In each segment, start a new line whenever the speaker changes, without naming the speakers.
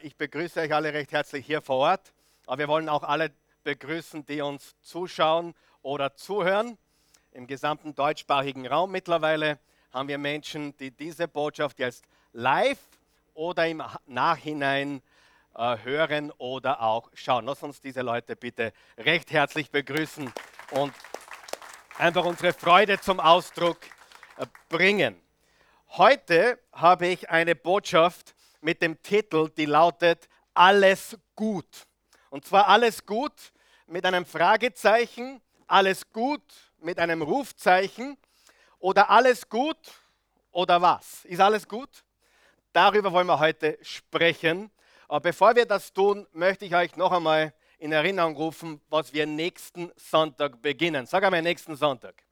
Ich begrüße euch alle recht herzlich hier vor Ort, aber wir wollen auch alle begrüßen, die uns zuschauen oder zuhören. Im gesamten deutschsprachigen Raum mittlerweile haben wir Menschen, die diese Botschaft jetzt live oder im Nachhinein äh, hören oder auch schauen. Lass uns diese Leute bitte recht herzlich begrüßen und einfach unsere Freude zum Ausdruck äh, bringen. Heute habe ich eine Botschaft, mit dem Titel, die lautet Alles gut. Und zwar alles gut mit einem Fragezeichen, alles gut mit einem Rufzeichen oder alles gut oder was? Ist alles gut? Darüber wollen wir heute sprechen. Aber bevor wir das tun, möchte ich euch noch einmal in Erinnerung rufen, was wir nächsten Sonntag beginnen. Sag einmal nächsten Sonntag.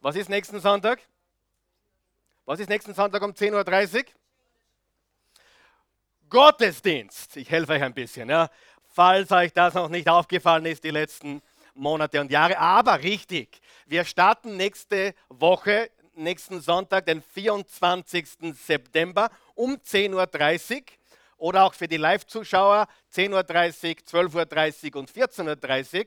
Was ist nächsten Sonntag? Was ist nächsten Sonntag um 10.30 Uhr? Gottesdienst. Ich helfe euch ein bisschen, ja, falls euch das noch nicht aufgefallen ist, die letzten Monate und Jahre. Aber richtig, wir starten nächste Woche, nächsten Sonntag, den 24. September um 10.30 Uhr oder auch für die Live-Zuschauer 10.30 Uhr, 12.30 Uhr und 14.30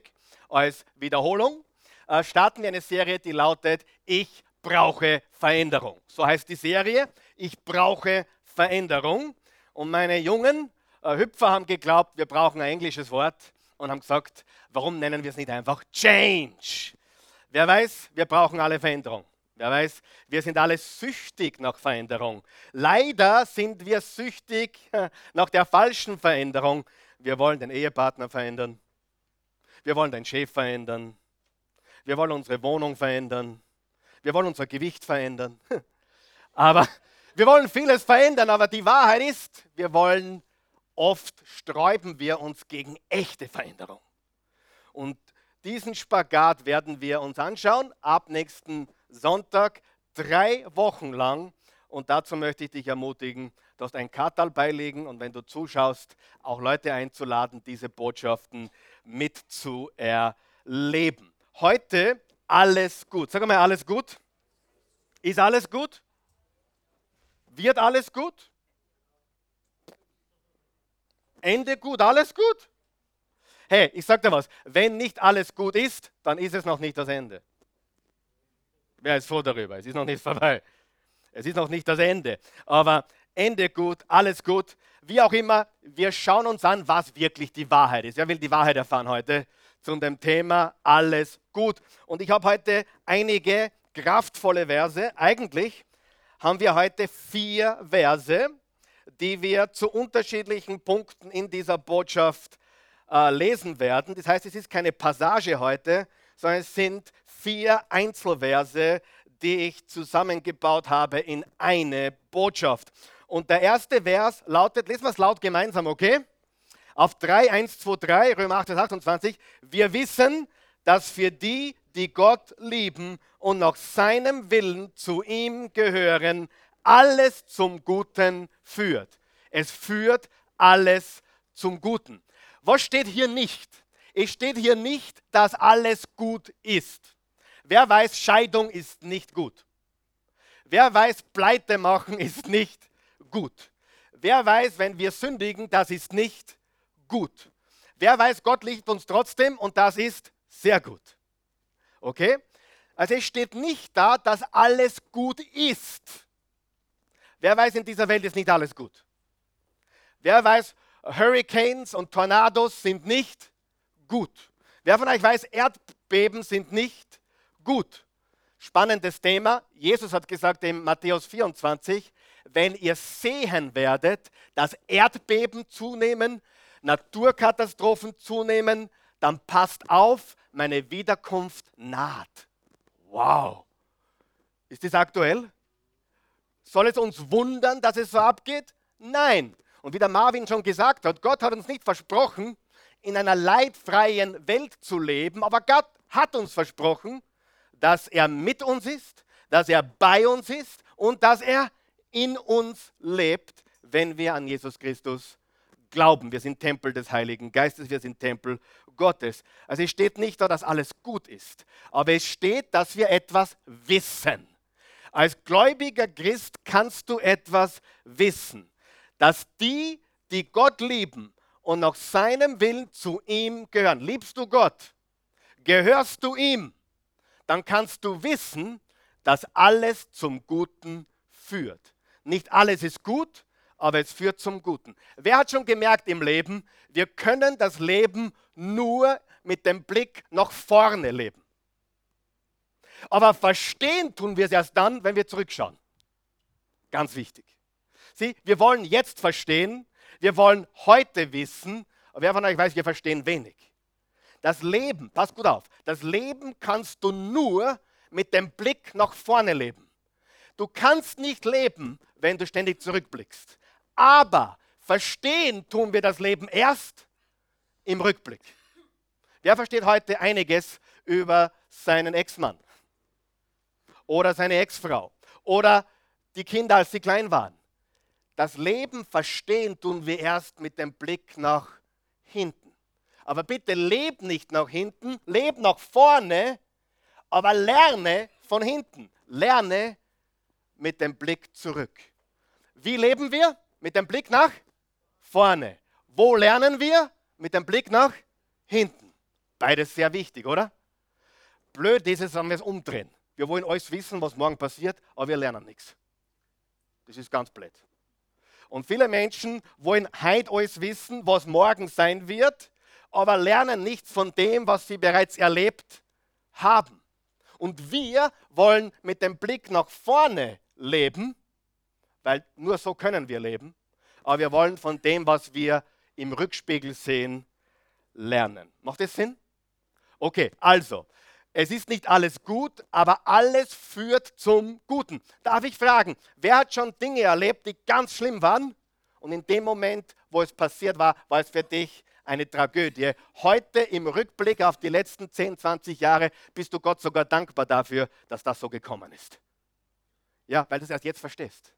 Uhr als Wiederholung. Äh, starten wir eine Serie, die lautet Ich brauche Veränderung. So heißt die Serie. Ich brauche Veränderung. Und meine jungen äh, Hüpfer haben geglaubt, wir brauchen ein englisches Wort und haben gesagt, warum nennen wir es nicht einfach Change? Wer weiß, wir brauchen alle Veränderung. Wer weiß, wir sind alle süchtig nach Veränderung. Leider sind wir süchtig nach der falschen Veränderung. Wir wollen den Ehepartner verändern. Wir wollen den Chef verändern. Wir wollen unsere Wohnung verändern. Wir wollen unser Gewicht verändern. Aber wir wollen vieles verändern, aber die Wahrheit ist, wir wollen oft sträuben wir uns gegen echte Veränderung. Und diesen Spagat werden wir uns anschauen ab nächsten Sonntag, drei Wochen lang. Und dazu möchte ich dich ermutigen, du hast ein Katal beilegen und wenn du zuschaust, auch Leute einzuladen, diese Botschaften mitzuerleben. Heute alles gut. Sag mal, alles gut? Ist alles gut? Wird alles gut? Ende gut, alles gut? Hey, ich sag dir was, wenn nicht alles gut ist, dann ist es noch nicht das Ende. Wer ist froh darüber? Es ist noch nicht vorbei. Es ist noch nicht das Ende. Aber Ende gut, alles gut. Wie auch immer, wir schauen uns an, was wirklich die Wahrheit ist. Wer will die Wahrheit erfahren heute zu dem Thema alles gut? Und ich habe heute einige kraftvolle Verse. Eigentlich haben wir heute vier Verse, die wir zu unterschiedlichen Punkten in dieser Botschaft äh, lesen werden. Das heißt, es ist keine Passage heute, sondern es sind vier Einzelverse, die ich zusammengebaut habe in eine Botschaft. Und der erste Vers lautet, lesen wir es laut gemeinsam, okay? Auf 3, 1, 2, 3, Römer 8, 28. Wir wissen, dass für die, die Gott lieben und nach seinem Willen zu ihm gehören, alles zum Guten führt. Es führt alles zum Guten. Was steht hier nicht? Es steht hier nicht, dass alles gut ist. Wer weiß, Scheidung ist nicht gut. Wer weiß, Pleite machen ist nicht gut. Wer weiß, wenn wir sündigen, das ist nicht gut. Wer weiß, Gott liebt uns trotzdem und das ist sehr gut. Okay? Also es steht nicht da, dass alles gut ist. Wer weiß, in dieser Welt ist nicht alles gut. Wer weiß, Hurricanes und Tornados sind nicht gut. Wer von euch weiß, Erdbeben sind nicht gut. Spannendes Thema. Jesus hat gesagt in Matthäus 24, wenn ihr sehen werdet, dass Erdbeben zunehmen, Naturkatastrophen zunehmen, dann passt auf, meine Wiederkunft naht. Wow. Ist das aktuell? Soll es uns wundern, dass es so abgeht? Nein. Und wie der Marvin schon gesagt hat, Gott hat uns nicht versprochen, in einer leidfreien Welt zu leben, aber Gott hat uns versprochen, dass er mit uns ist, dass er bei uns ist und dass er in uns lebt, wenn wir an Jesus Christus glauben. Wir sind Tempel des Heiligen Geistes, wir sind Tempel Gottes. Also es steht nicht da, dass alles gut ist, aber es steht, dass wir etwas wissen. Als gläubiger Christ kannst du etwas wissen, dass die, die Gott lieben und nach seinem Willen zu ihm gehören. Liebst du Gott? Gehörst du ihm? Dann kannst du wissen, dass alles zum Guten führt. Nicht alles ist gut, aber es führt zum Guten. Wer hat schon gemerkt im Leben, wir können das Leben nur mit dem Blick nach vorne leben. Aber verstehen tun wir es erst dann, wenn wir zurückschauen. Ganz wichtig. Sieh, wir wollen jetzt verstehen, wir wollen heute wissen, aber wer von euch weiß, wir verstehen wenig. Das Leben, pass gut auf, das Leben kannst du nur mit dem Blick nach vorne leben. Du kannst nicht leben, wenn du ständig zurückblickst. Aber verstehen tun wir das Leben erst im Rückblick. Wer versteht heute einiges über seinen Ex-Mann? Oder seine Ex-Frau? Oder die Kinder, als sie klein waren? Das Leben verstehen tun wir erst mit dem Blick nach hinten. Aber bitte leb nicht nach hinten, leb nach vorne, aber lerne von hinten. Lerne mit dem Blick zurück. Wie leben wir? Mit dem Blick nach vorne. Wo lernen wir? Mit dem Blick nach hinten. Beides sehr wichtig, oder? Blöd ist es, wenn wir es umdrehen. Wir wollen alles wissen, was morgen passiert, aber wir lernen nichts. Das ist ganz blöd. Und viele Menschen wollen heute alles wissen, was morgen sein wird, aber lernen nichts von dem, was sie bereits erlebt haben. Und wir wollen mit dem Blick nach vorne leben, weil nur so können wir leben, aber wir wollen von dem, was wir im Rückspiegel sehen, lernen. Macht das Sinn? Okay, also, es ist nicht alles gut, aber alles führt zum Guten. Darf ich fragen, wer hat schon Dinge erlebt, die ganz schlimm waren? Und in dem Moment, wo es passiert war, war es für dich eine Tragödie. Heute im Rückblick auf die letzten 10, 20 Jahre bist du Gott sogar dankbar dafür, dass das so gekommen ist. Ja, weil du es erst jetzt verstehst.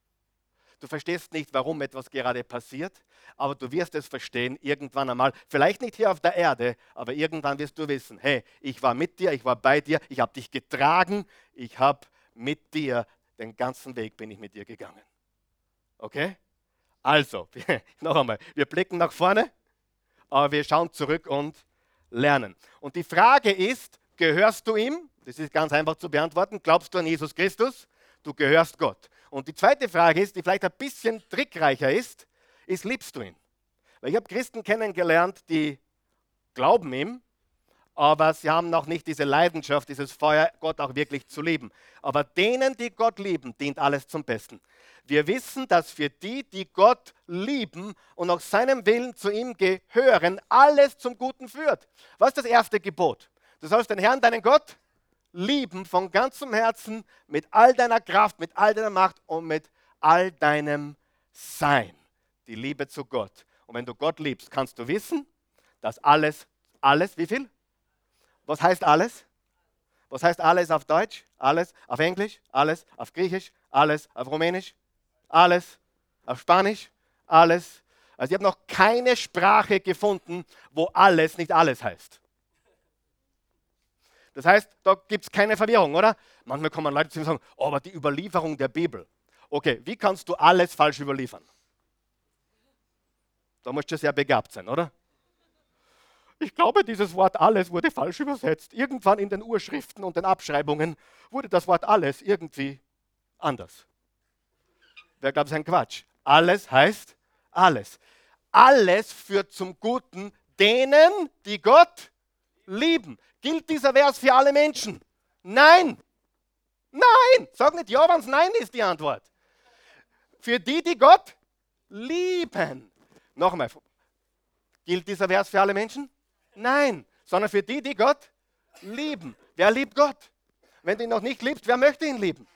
Du verstehst nicht, warum etwas gerade passiert, aber du wirst es verstehen irgendwann einmal. Vielleicht nicht hier auf der Erde, aber irgendwann wirst du wissen, hey, ich war mit dir, ich war bei dir, ich habe dich getragen, ich habe mit dir den ganzen Weg bin ich mit dir gegangen. Okay? Also, noch einmal, wir blicken nach vorne, aber wir schauen zurück und lernen. Und die Frage ist, gehörst du ihm? Das ist ganz einfach zu beantworten. Glaubst du an Jesus Christus? Du gehörst Gott. Und die zweite Frage ist, die vielleicht ein bisschen trickreicher ist, ist, liebst du ihn? Weil ich habe Christen kennengelernt, die glauben ihm, aber sie haben noch nicht diese Leidenschaft, dieses Feuer, Gott auch wirklich zu lieben. Aber denen, die Gott lieben, dient alles zum Besten. Wir wissen, dass für die, die Gott lieben und nach seinem Willen zu ihm gehören, alles zum Guten führt. Was ist das erste Gebot? Du sollst den Herrn, deinen Gott, lieben von ganzem Herzen, mit all deiner Kraft, mit all deiner Macht und mit all deinem Sein. Die Liebe zu Gott. Und wenn du Gott liebst, kannst du wissen, dass alles, alles, wie viel? Was heißt alles? Was heißt alles auf Deutsch? Alles auf Englisch? Alles auf Griechisch? Alles auf Rumänisch? Alles auf Spanisch? Alles. Also ich habe noch keine Sprache gefunden, wo alles nicht alles heißt. Das heißt, da gibt es keine Verwirrung, oder? Manchmal kommen Leute zu mir und sagen, oh, aber die Überlieferung der Bibel. Okay, wie kannst du alles falsch überliefern? Da musst du sehr begabt sein, oder? Ich glaube, dieses Wort alles wurde falsch übersetzt. Irgendwann in den Urschriften und den Abschreibungen wurde das Wort alles irgendwie anders. Wer glaubt, es ist ein Quatsch? Alles heißt alles. Alles führt zum Guten denen, die Gott lieben. Gilt dieser Vers für alle Menschen? Nein. Nein. Sag nicht ja, wenn es Nein ist, die Antwort. Für die, die Gott lieben. Nochmal. Gilt dieser Vers für alle Menschen? Nein. Sondern für die, die Gott lieben. Wer liebt Gott? Wenn du ihn noch nicht liebst, wer möchte ihn lieben?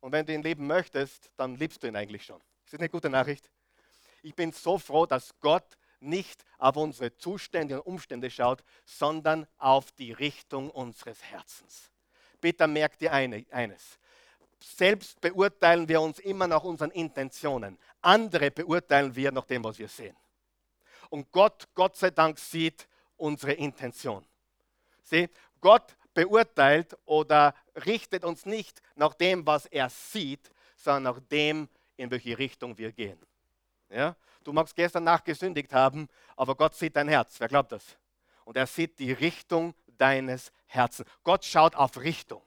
Und wenn du ihn lieben möchtest, dann liebst du ihn eigentlich schon. Ist das eine gute Nachricht? Ich bin so froh, dass Gott nicht auf unsere Zustände und Umstände schaut, sondern auf die Richtung unseres Herzens. Bitte merkt ihr eine, eines. Selbst beurteilen wir uns immer nach unseren Intentionen. Andere beurteilen wir nach dem, was wir sehen. Und Gott, Gott sei Dank, sieht unsere Intention. Sieh, Gott beurteilt oder richtet uns nicht nach dem, was er sieht, sondern nach dem, in welche Richtung wir gehen. Ja? Du magst gestern Nacht gesündigt haben, aber Gott sieht dein Herz. Wer glaubt das? Und er sieht die Richtung deines Herzens. Gott schaut auf Richtung.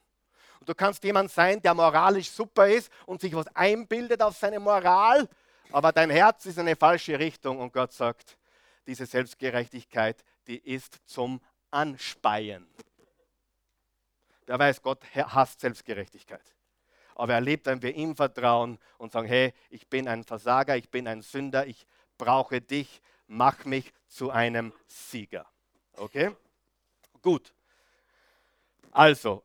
Und du kannst jemand sein, der moralisch super ist und sich was einbildet auf seine Moral, aber dein Herz ist eine falsche Richtung und Gott sagt, diese Selbstgerechtigkeit, die ist zum Anspeien. Wer weiß, Gott hasst Selbstgerechtigkeit. Aber er lebt, wenn wir ihm vertrauen und sagen, hey, ich bin ein Versager, ich bin ein Sünder, ich brauche dich, mach mich zu einem Sieger. Okay? Gut. Also,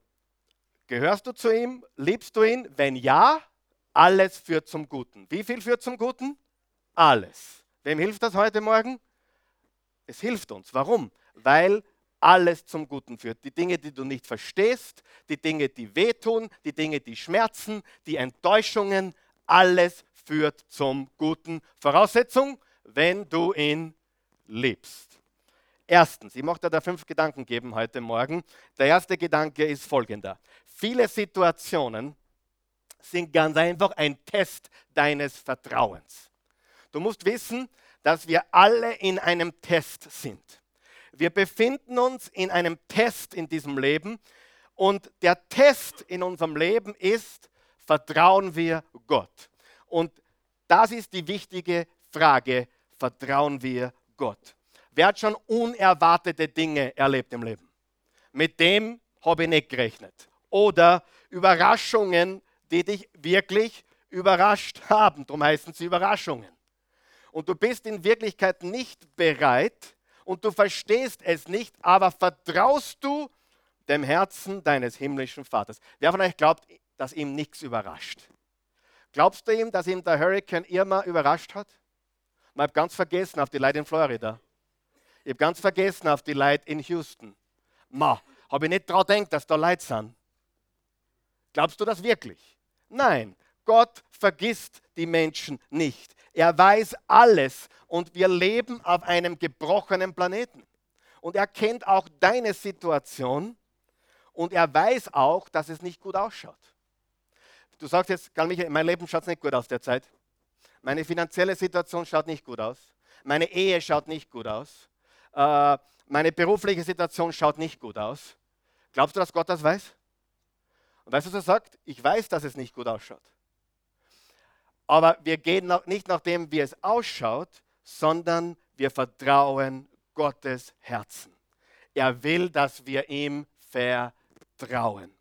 gehörst du zu ihm? Liebst du ihn? Wenn ja, alles führt zum Guten. Wie viel führt zum Guten? Alles. Wem hilft das heute Morgen? Es hilft uns. Warum? Weil alles zum Guten führt. Die Dinge, die du nicht verstehst, die Dinge, die wehtun, die Dinge, die schmerzen, die Enttäuschungen, alles führt zum Guten. Voraussetzung, wenn du ihn liebst. Erstens, ich möchte da fünf Gedanken geben heute Morgen. Der erste Gedanke ist folgender. Viele Situationen sind ganz einfach ein Test deines Vertrauens. Du musst wissen, dass wir alle in einem Test sind. Wir befinden uns in einem Test in diesem Leben und der Test in unserem Leben ist, vertrauen wir Gott? Und das ist die wichtige Frage, vertrauen wir Gott? Wer hat schon unerwartete Dinge erlebt im Leben? Mit dem habe ich nicht gerechnet. Oder Überraschungen, die dich wirklich überrascht haben. Darum heißen sie Überraschungen. Und du bist in Wirklichkeit nicht bereit, und du verstehst es nicht, aber vertraust du dem Herzen deines himmlischen Vaters. Wer von euch glaubt, dass ihm nichts überrascht? Glaubst du ihm, dass ihm der Hurricane Irma überrascht hat? Ich habe ganz vergessen auf die Leute in Florida. Ich habe ganz vergessen auf die Leute in Houston. Ma, habe ich nicht daran gedacht, dass da Leute sind. Glaubst du das wirklich? Nein, Gott vergisst die Menschen nicht. Er weiß alles und wir leben auf einem gebrochenen Planeten. Und er kennt auch deine Situation und er weiß auch, dass es nicht gut ausschaut. Du sagst jetzt, Karl Michael, mein Leben schaut nicht gut aus derzeit. Meine finanzielle Situation schaut nicht gut aus. Meine Ehe schaut nicht gut aus. Äh, meine berufliche Situation schaut nicht gut aus. Glaubst du, dass Gott das weiß? Und weißt du, was er sagt? Ich weiß, dass es nicht gut ausschaut. Aber wir gehen nicht nach dem, wie es ausschaut, sondern wir vertrauen Gottes Herzen. Er will, dass wir ihm vertrauen.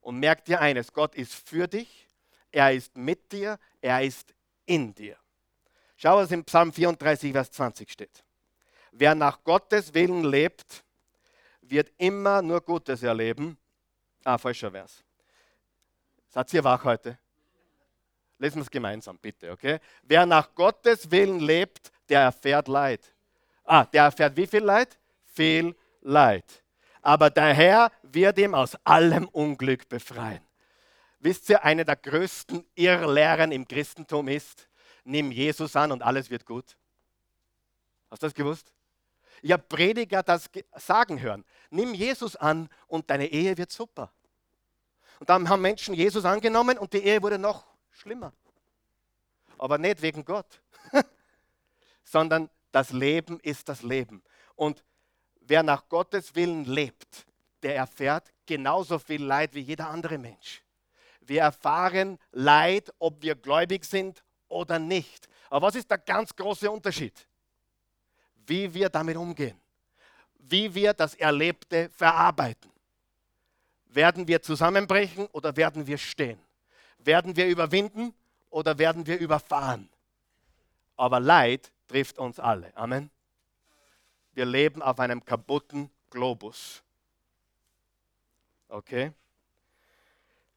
Und merk dir eines, Gott ist für dich, er ist mit dir, er ist in dir. Schau, was im Psalm 34, Vers 20 steht. Wer nach Gottes Willen lebt, wird immer nur Gutes erleben. Ah, falscher Vers. Seid ihr wach heute? Lesen wir es gemeinsam, bitte, okay? Wer nach Gottes Willen lebt, der erfährt Leid. Ah, der erfährt wie viel Leid? Viel Leid. Aber der Herr wird ihm aus allem Unglück befreien. Wisst ihr, eine der größten Irrlehren im Christentum ist, nimm Jesus an und alles wird gut. Hast du das gewusst? Ich habe Prediger das sagen hören. Nimm Jesus an und deine Ehe wird super. Und dann haben Menschen Jesus angenommen und die Ehe wurde noch schlimmer. Aber nicht wegen Gott, sondern das Leben ist das Leben. Und wer nach Gottes Willen lebt, der erfährt genauso viel Leid wie jeder andere Mensch. Wir erfahren Leid, ob wir gläubig sind oder nicht. Aber was ist der ganz große Unterschied? Wie wir damit umgehen. Wie wir das Erlebte verarbeiten. Werden wir zusammenbrechen oder werden wir stehen? Werden wir überwinden oder werden wir überfahren? Aber Leid trifft uns alle. Amen. Wir leben auf einem kaputten Globus. Okay?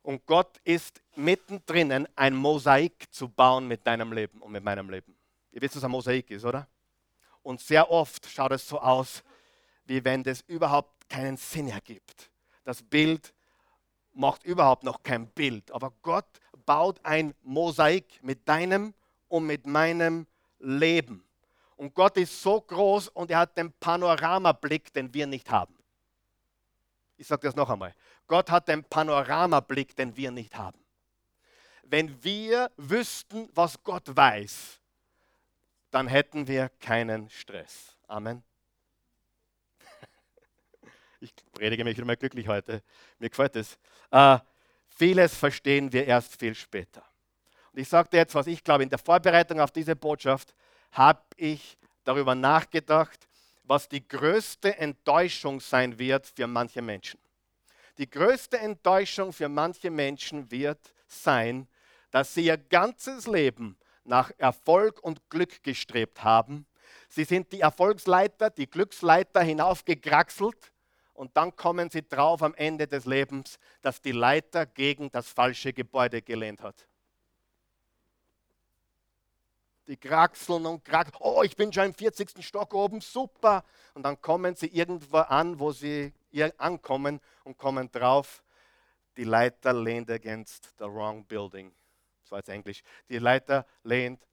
Und Gott ist mittendrin, ein Mosaik zu bauen mit deinem Leben und mit meinem Leben. Ihr wisst, was ein Mosaik ist, oder? Und sehr oft schaut es so aus, wie wenn das überhaupt keinen Sinn ergibt. Das Bild macht überhaupt noch kein Bild, aber Gott baut ein Mosaik mit deinem und mit meinem Leben. Und Gott ist so groß und er hat den Panoramablick, den wir nicht haben. Ich sage das noch einmal. Gott hat den Panoramablick, den wir nicht haben. Wenn wir wüssten, was Gott weiß, dann hätten wir keinen Stress. Amen. Ich predige mich immer glücklich heute. Mir gefällt es. Äh, vieles verstehen wir erst viel später. Und ich sage dir jetzt, was ich glaube, in der Vorbereitung auf diese Botschaft habe ich darüber nachgedacht, was die größte Enttäuschung sein wird für manche Menschen. Die größte Enttäuschung für manche Menschen wird sein, dass sie ihr ganzes Leben nach Erfolg und Glück gestrebt haben. Sie sind die Erfolgsleiter, die Glücksleiter hinaufgekraxelt und dann kommen sie drauf am Ende des Lebens, dass die Leiter gegen das falsche Gebäude gelehnt hat. Die kraxeln und kraxeln. Oh, ich bin schon im 40. Stock oben, super. Und dann kommen sie irgendwo an, wo sie ankommen und kommen drauf. Die Leiter lehnt against the wrong building. Das war jetzt Englisch. Die Leiter lehnt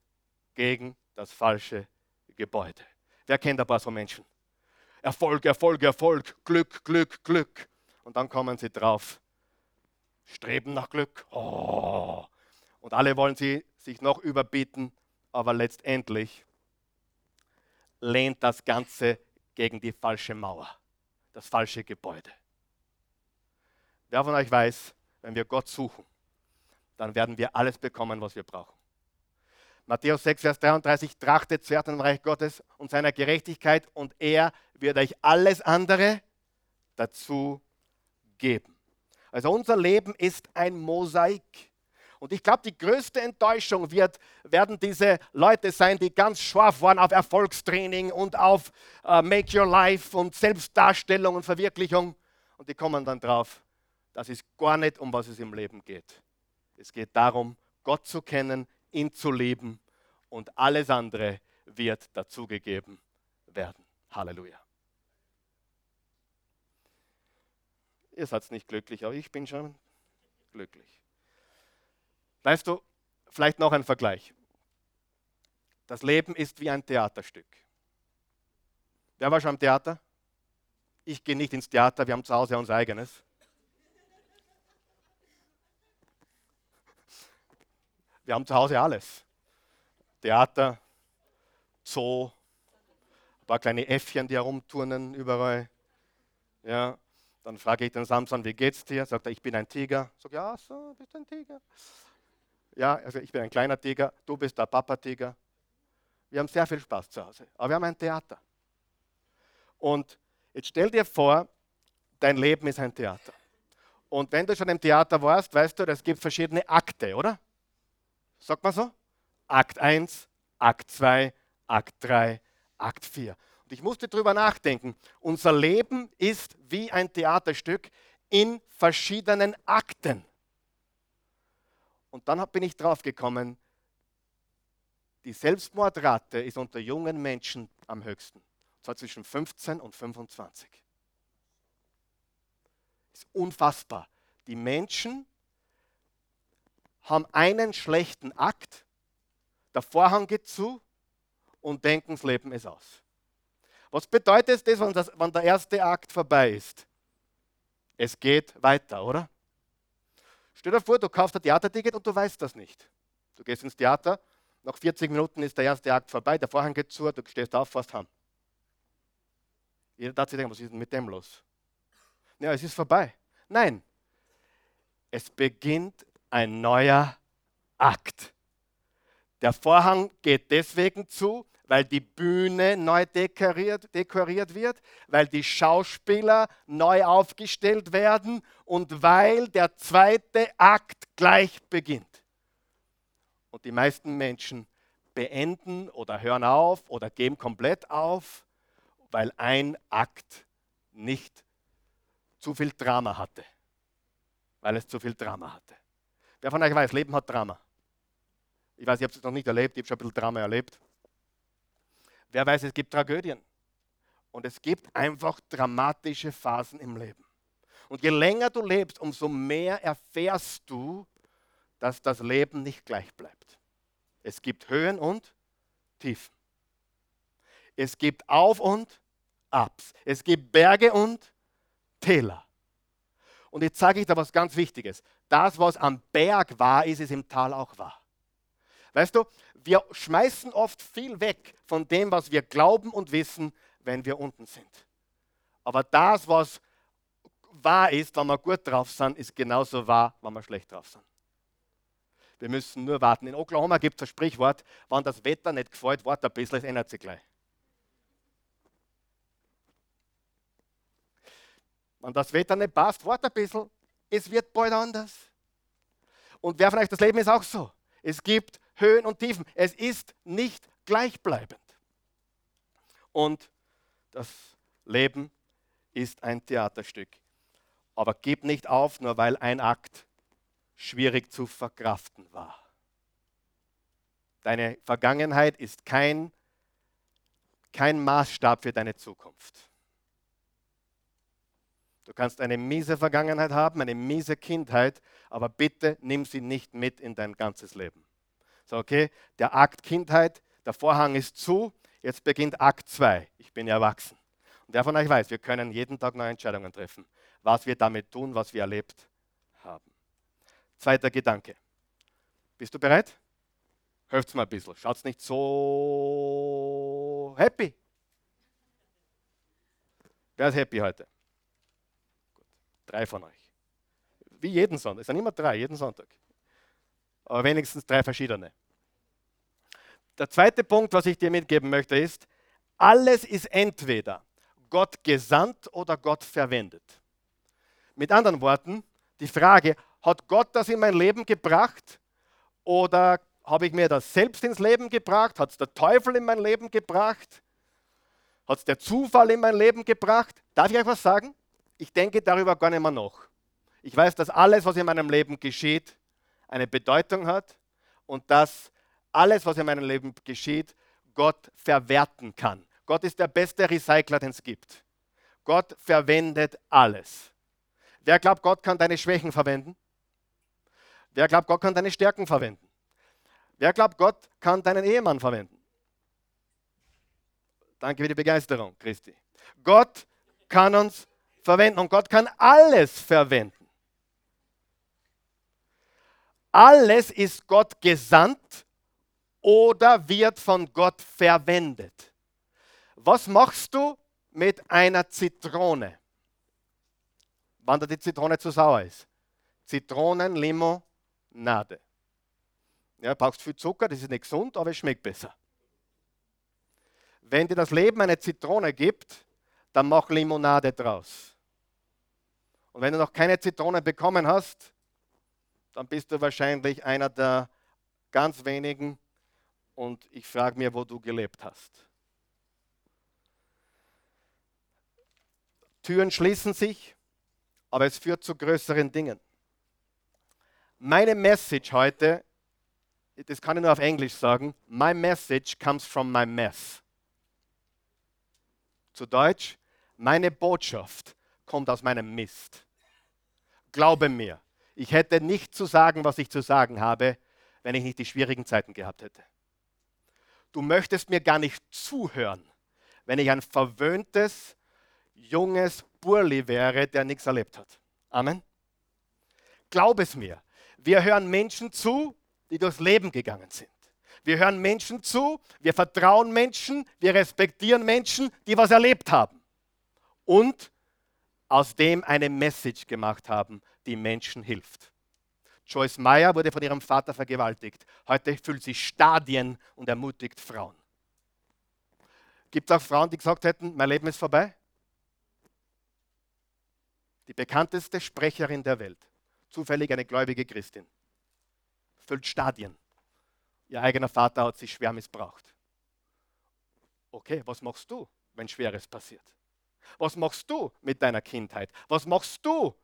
gegen das falsche Gebäude. Wer kennt ein paar so Menschen? Erfolg, Erfolg, Erfolg, Glück, Glück, Glück. Und dann kommen sie drauf. Streben nach Glück. Oh. Und alle wollen sie sich noch überbieten aber letztendlich lehnt das Ganze gegen die falsche Mauer, das falsche Gebäude. Wer von euch weiß, wenn wir Gott suchen, dann werden wir alles bekommen, was wir brauchen. Matthäus 6, Vers 33, trachtet zuerst dem Reich Gottes und seiner Gerechtigkeit und er wird euch alles andere dazu geben. Also unser Leben ist ein Mosaik. Und ich glaube, die größte Enttäuschung wird, werden diese Leute sein, die ganz scharf waren auf Erfolgstraining und auf uh, Make Your Life und Selbstdarstellung und Verwirklichung. Und die kommen dann drauf, das ist gar nicht, um was es im Leben geht. Es geht darum, Gott zu kennen, ihn zu lieben und alles andere wird dazugegeben werden. Halleluja. Ihr seid nicht glücklich, aber ich bin schon glücklich. Weißt du, vielleicht noch ein Vergleich. Das Leben ist wie ein Theaterstück. Wer war schon am Theater? Ich gehe nicht ins Theater, wir haben zu Hause unser eigenes. Wir haben zu Hause alles. Theater, Zoo, ein paar kleine Äffchen, die herumturnen überall. Ja, dann frage ich den Samson, wie geht's dir? Sagt er, ich bin ein Tiger. Sag ja, so, bist du ein Tiger? Ja, also ich bin ein kleiner Tiger, du bist der Papa-Tiger. Wir haben sehr viel Spaß zu Hause, aber wir haben ein Theater. Und jetzt stell dir vor, dein Leben ist ein Theater. Und wenn du schon im Theater warst, weißt du, es gibt verschiedene Akte, oder? Sagt man so? Akt 1, Akt 2, Akt 3, Akt 4. Und ich musste darüber nachdenken. Unser Leben ist wie ein Theaterstück in verschiedenen Akten. Und dann bin ich drauf gekommen, die Selbstmordrate ist unter jungen Menschen am höchsten. Und zwar zwischen 15 und 25. Das ist unfassbar. Die Menschen haben einen schlechten Akt, der Vorhang geht zu und denken, das Leben ist aus. Was bedeutet das, wenn, das, wenn der erste Akt vorbei ist? Es geht weiter, oder? Stell dir vor, du kaufst ein Theaterticket und du weißt das nicht. Du gehst ins Theater, nach 40 Minuten ist der erste Akt vorbei, der Vorhang geht zu, du stehst auf, fast heim. Jeder darf sich denken, was ist denn mit dem los? Ja, es ist vorbei. Nein, es beginnt ein neuer Akt. Der Vorhang geht deswegen zu, weil die Bühne neu dekoriert, dekoriert wird, weil die Schauspieler neu aufgestellt werden und weil der zweite Akt gleich beginnt. Und die meisten Menschen beenden oder hören auf oder geben komplett auf, weil ein Akt nicht zu viel Drama hatte. Weil es zu viel Drama hatte. Wer von euch weiß, Leben hat Drama. Ich weiß, ich habe es noch nicht erlebt, ich habe schon ein bisschen Drama erlebt. Wer weiß, es gibt Tragödien. Und es gibt einfach dramatische Phasen im Leben. Und je länger du lebst, umso mehr erfährst du, dass das Leben nicht gleich bleibt. Es gibt Höhen und Tiefen. Es gibt Auf und Abs. Es gibt Berge und Täler. Und jetzt sage ich da was ganz Wichtiges. Das, was am Berg war, ist es im Tal auch wahr. Weißt du, wir schmeißen oft viel weg von dem, was wir glauben und wissen, wenn wir unten sind. Aber das, was wahr ist, wenn wir gut drauf sind, ist genauso wahr, wenn wir schlecht drauf sind. Wir müssen nur warten. In Oklahoma gibt es ein Sprichwort, wenn das Wetter nicht gefällt, warte ein bisschen, es ändert sich gleich. Wenn das Wetter nicht passt, warte ein bisschen, es wird bald anders. Und wer von euch das Leben ist auch so. Es gibt Höhen und Tiefen. Es ist nicht gleichbleibend. Und das Leben ist ein Theaterstück. Aber gib nicht auf, nur weil ein Akt schwierig zu verkraften war. Deine Vergangenheit ist kein, kein Maßstab für deine Zukunft. Du kannst eine miese Vergangenheit haben, eine miese Kindheit, aber bitte nimm sie nicht mit in dein ganzes Leben. So, okay, der Akt Kindheit, der Vorhang ist zu, jetzt beginnt Akt 2. Ich bin erwachsen. Und der von euch weiß, wir können jeden Tag neue Entscheidungen treffen, was wir damit tun, was wir erlebt haben. Zweiter Gedanke. Bist du bereit? Hört mal ein bisschen. Schaut nicht so happy. Wer ist happy heute? Drei von euch. Wie jeden Sonntag. Es sind immer drei, jeden Sonntag. Aber wenigstens drei verschiedene. Der zweite Punkt, was ich dir mitgeben möchte, ist, alles ist entweder Gott gesandt oder Gott verwendet. Mit anderen Worten, die Frage, hat Gott das in mein Leben gebracht oder habe ich mir das selbst ins Leben gebracht? Hat es der Teufel in mein Leben gebracht? Hat es der Zufall in mein Leben gebracht? Darf ich euch was sagen? Ich denke darüber gar nicht mehr nach. Ich weiß, dass alles, was in meinem Leben geschieht, eine Bedeutung hat und dass alles, was in meinem Leben geschieht, Gott verwerten kann. Gott ist der beste Recycler, den es gibt. Gott verwendet alles. Wer glaubt, Gott kann deine Schwächen verwenden? Wer glaubt, Gott kann deine Stärken verwenden? Wer glaubt, Gott kann deinen Ehemann verwenden? Danke für die Begeisterung, Christi. Gott kann uns verwenden. Und Gott kann alles verwenden. Alles ist Gott gesandt oder wird von Gott verwendet. Was machst du mit einer Zitrone, wann die Zitrone zu sauer ist? Zitronenlimonade. Ja, brauchst viel Zucker, das ist nicht gesund, aber es schmeckt besser. Wenn dir das Leben eine Zitrone gibt, dann mach Limonade draus. Und wenn du noch keine Zitrone bekommen hast, dann bist du wahrscheinlich einer der ganz wenigen und ich frage mir, wo du gelebt hast. Türen schließen sich, aber es führt zu größeren Dingen. Meine Message heute, das kann ich nur auf Englisch sagen, my message comes from my mess. Zu Deutsch, meine Botschaft kommt aus meinem Mist. Glaube mir, ich hätte nicht zu sagen, was ich zu sagen habe, wenn ich nicht die schwierigen Zeiten gehabt hätte. Du möchtest mir gar nicht zuhören, wenn ich ein verwöhntes, junges Burli wäre, der nichts erlebt hat. Amen. Glaub es mir, wir hören Menschen zu, die durchs Leben gegangen sind. Wir hören Menschen zu, wir vertrauen Menschen, wir respektieren Menschen, die was erlebt haben. Und aus dem eine Message gemacht haben, die Menschen hilft. Joyce Meyer wurde von ihrem Vater vergewaltigt. Heute füllt sie Stadien und ermutigt Frauen. Gibt es auch Frauen, die gesagt hätten, mein Leben ist vorbei? Die bekannteste Sprecherin der Welt, zufällig eine gläubige Christin, füllt Stadien. Ihr eigener Vater hat sie schwer missbraucht. Okay, was machst du, wenn Schweres passiert? Was machst du mit deiner Kindheit? Was machst du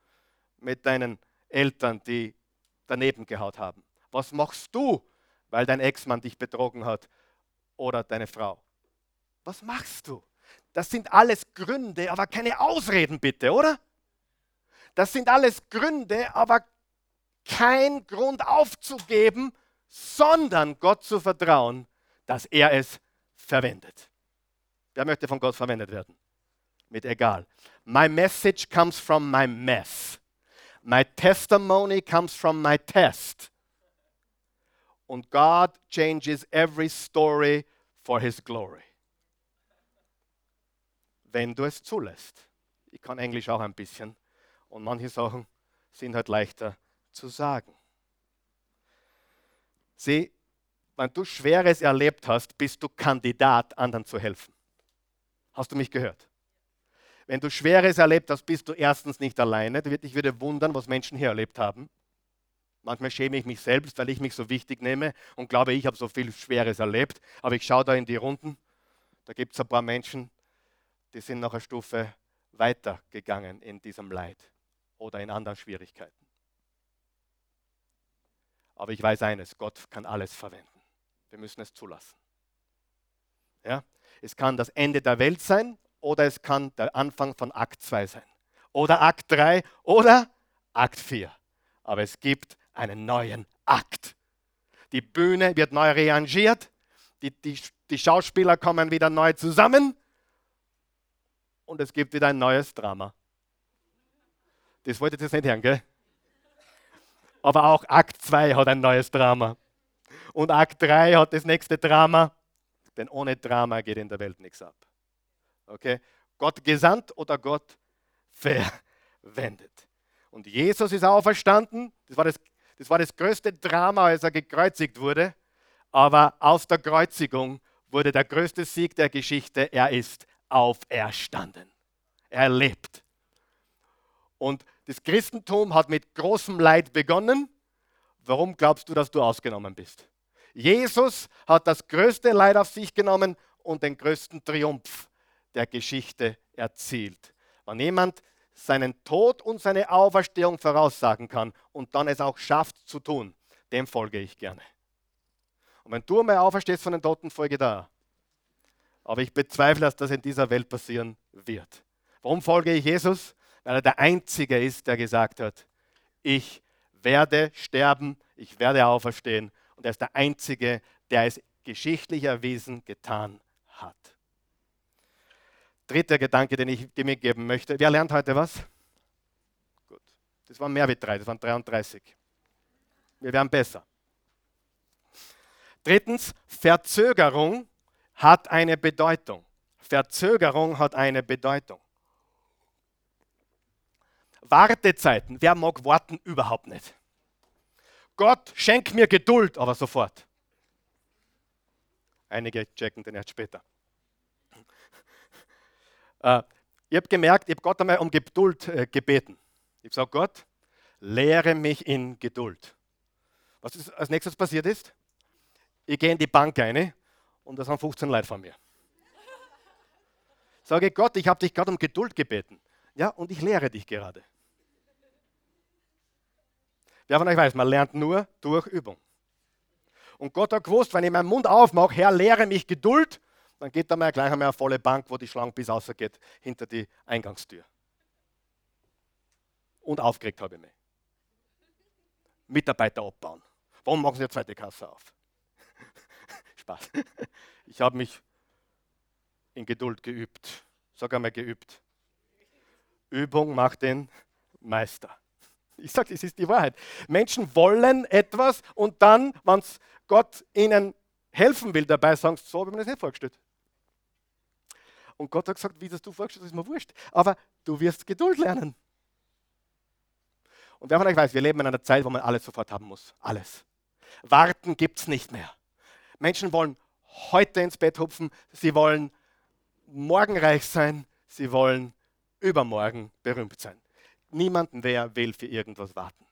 mit deinen Eltern, die daneben gehaut haben? Was machst du, weil dein Ex-Mann dich betrogen hat oder deine Frau? Was machst du? Das sind alles Gründe, aber keine Ausreden bitte, oder? Das sind alles Gründe, aber kein Grund aufzugeben, sondern Gott zu vertrauen, dass er es verwendet. Wer möchte von Gott verwendet werden? mit egal. My message comes from my mess. My testimony comes from my test. Und God changes every story for His glory. Wenn du es zulässt. Ich kann Englisch auch ein bisschen. Und manche Sachen sind halt leichter zu sagen. Sieh, wenn du Schweres erlebt hast, bist du Kandidat, anderen zu helfen. Hast du mich gehört? Wenn du Schweres erlebt hast, bist du erstens nicht alleine. Ich würde wundern, was Menschen hier erlebt haben. Manchmal schäme ich mich selbst, weil ich mich so wichtig nehme und glaube, ich habe so viel Schweres erlebt. Aber ich schaue da in die Runden, da gibt es ein paar Menschen, die sind noch eine Stufe weiter gegangen in diesem Leid oder in anderen Schwierigkeiten. Aber ich weiß eines, Gott kann alles verwenden. Wir müssen es zulassen. Ja? Es kann das Ende der Welt sein oder es kann der Anfang von Akt 2 sein. Oder Akt 3 oder Akt 4. Aber es gibt einen neuen Akt. Die Bühne wird neu reangiert, die, die, die Schauspieler kommen wieder neu zusammen und es gibt wieder ein neues Drama. Das wolltet ihr jetzt nicht hören, gell? Aber auch Akt 2 hat ein neues Drama. Und Akt 3 hat das nächste Drama. Denn ohne Drama geht in der Welt nichts ab. Okay? Gott gesandt oder Gott verwendet. Und Jesus ist auferstanden. Das war das, das war das größte Drama, als er gekreuzigt wurde. Aber aus der Kreuzigung wurde der größte Sieg der Geschichte. Er ist auferstanden. Er lebt. Und das Christentum hat mit großem Leid begonnen. Warum glaubst du, dass du ausgenommen bist? Jesus hat das größte Leid auf sich genommen und den größten Triumph der Geschichte erzielt. Wenn jemand seinen Tod und seine Auferstehung voraussagen kann und dann es auch schafft zu tun, dem folge ich gerne. Und wenn du einmal auferstehst von den Toten, folge da. Aber ich bezweifle, dass das in dieser Welt passieren wird. Warum folge ich Jesus? Weil er der Einzige ist, der gesagt hat, ich werde sterben, ich werde auferstehen. Und er ist der Einzige, der es geschichtlich erwiesen getan hat. Dritter Gedanke, den ich dir mitgeben möchte. Wer lernt heute was? Gut. Das waren mehr wie drei, das waren 33. Wir werden besser. Drittens, Verzögerung hat eine Bedeutung. Verzögerung hat eine Bedeutung. Wartezeiten. Wer mag warten? Überhaupt nicht. Gott, schenk mir Geduld, aber sofort. Einige checken den erst später. Äh, ich habe gemerkt, ich habe Gott einmal um Geduld äh, gebeten. Ich habe gesagt, Gott, lehre mich in Geduld. Was ist, als nächstes passiert ist? Ich gehe in die Bank rein und da sind 15 Leute vor mir. Sage Gott, ich habe dich gerade um Geduld gebeten. Ja, und ich lehre dich gerade. Wer von euch weiß, man lernt nur durch Übung. Und Gott hat gewusst, wenn ich meinen Mund aufmache, Herr, lehre mich Geduld, dann geht da mal gleich einmal eine volle Bank, wo die Schlange bis geht, hinter die Eingangstür. Und aufgeregt habe ich mich. Mitarbeiter abbauen. Warum machen Sie eine zweite Kasse auf? Spaß. Ich habe mich in Geduld geübt. Sag einmal geübt. Übung macht den Meister. Ich sage, es ist die Wahrheit. Menschen wollen etwas und dann, wenn Gott ihnen helfen will dabei, sagen sie, so ich mir das nicht vorgestellt. Und Gott hat gesagt, wie das du vorgestellt hast, ist mir wurscht. Aber du wirst Geduld lernen. Und wer von euch weiß, wir leben in einer Zeit, wo man alles sofort haben muss. Alles. Warten gibt es nicht mehr. Menschen wollen heute ins Bett hupfen, sie wollen morgen reich sein, sie wollen übermorgen berühmt sein niemanden wer will für irgendwas warten.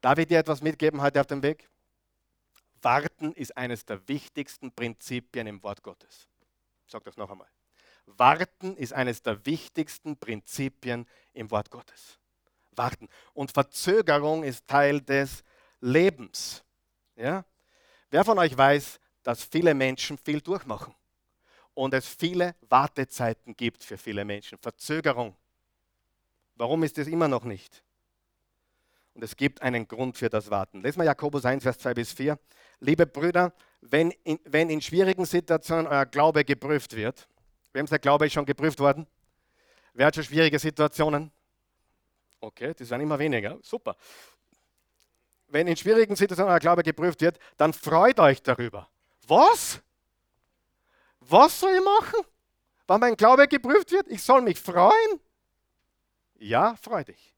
Darf ich dir etwas mitgeben heute auf dem Weg? Warten ist eines der wichtigsten Prinzipien im Wort Gottes. Ich sage das noch einmal. Warten ist eines der wichtigsten Prinzipien im Wort Gottes. Warten. Und Verzögerung ist Teil des Lebens. Ja? Wer von euch weiß, dass viele Menschen viel durchmachen und es viele Wartezeiten gibt für viele Menschen? Verzögerung. Warum ist es immer noch nicht? Und es gibt einen Grund für das Warten. Lesen wir Jakobus 1, Vers 2 bis 4. Liebe Brüder, wenn in, wenn in schwierigen Situationen euer Glaube geprüft wird, wem ist der Glaube schon geprüft worden? Wer hat schon schwierige Situationen? Okay, das werden immer weniger. Super. wenn in schwierigen Situationen euer Glaube geprüft wird, dann freut euch darüber. Was? Was soll ich machen, wenn mein Glaube geprüft wird? Ich soll mich freuen? Ja, freu dich.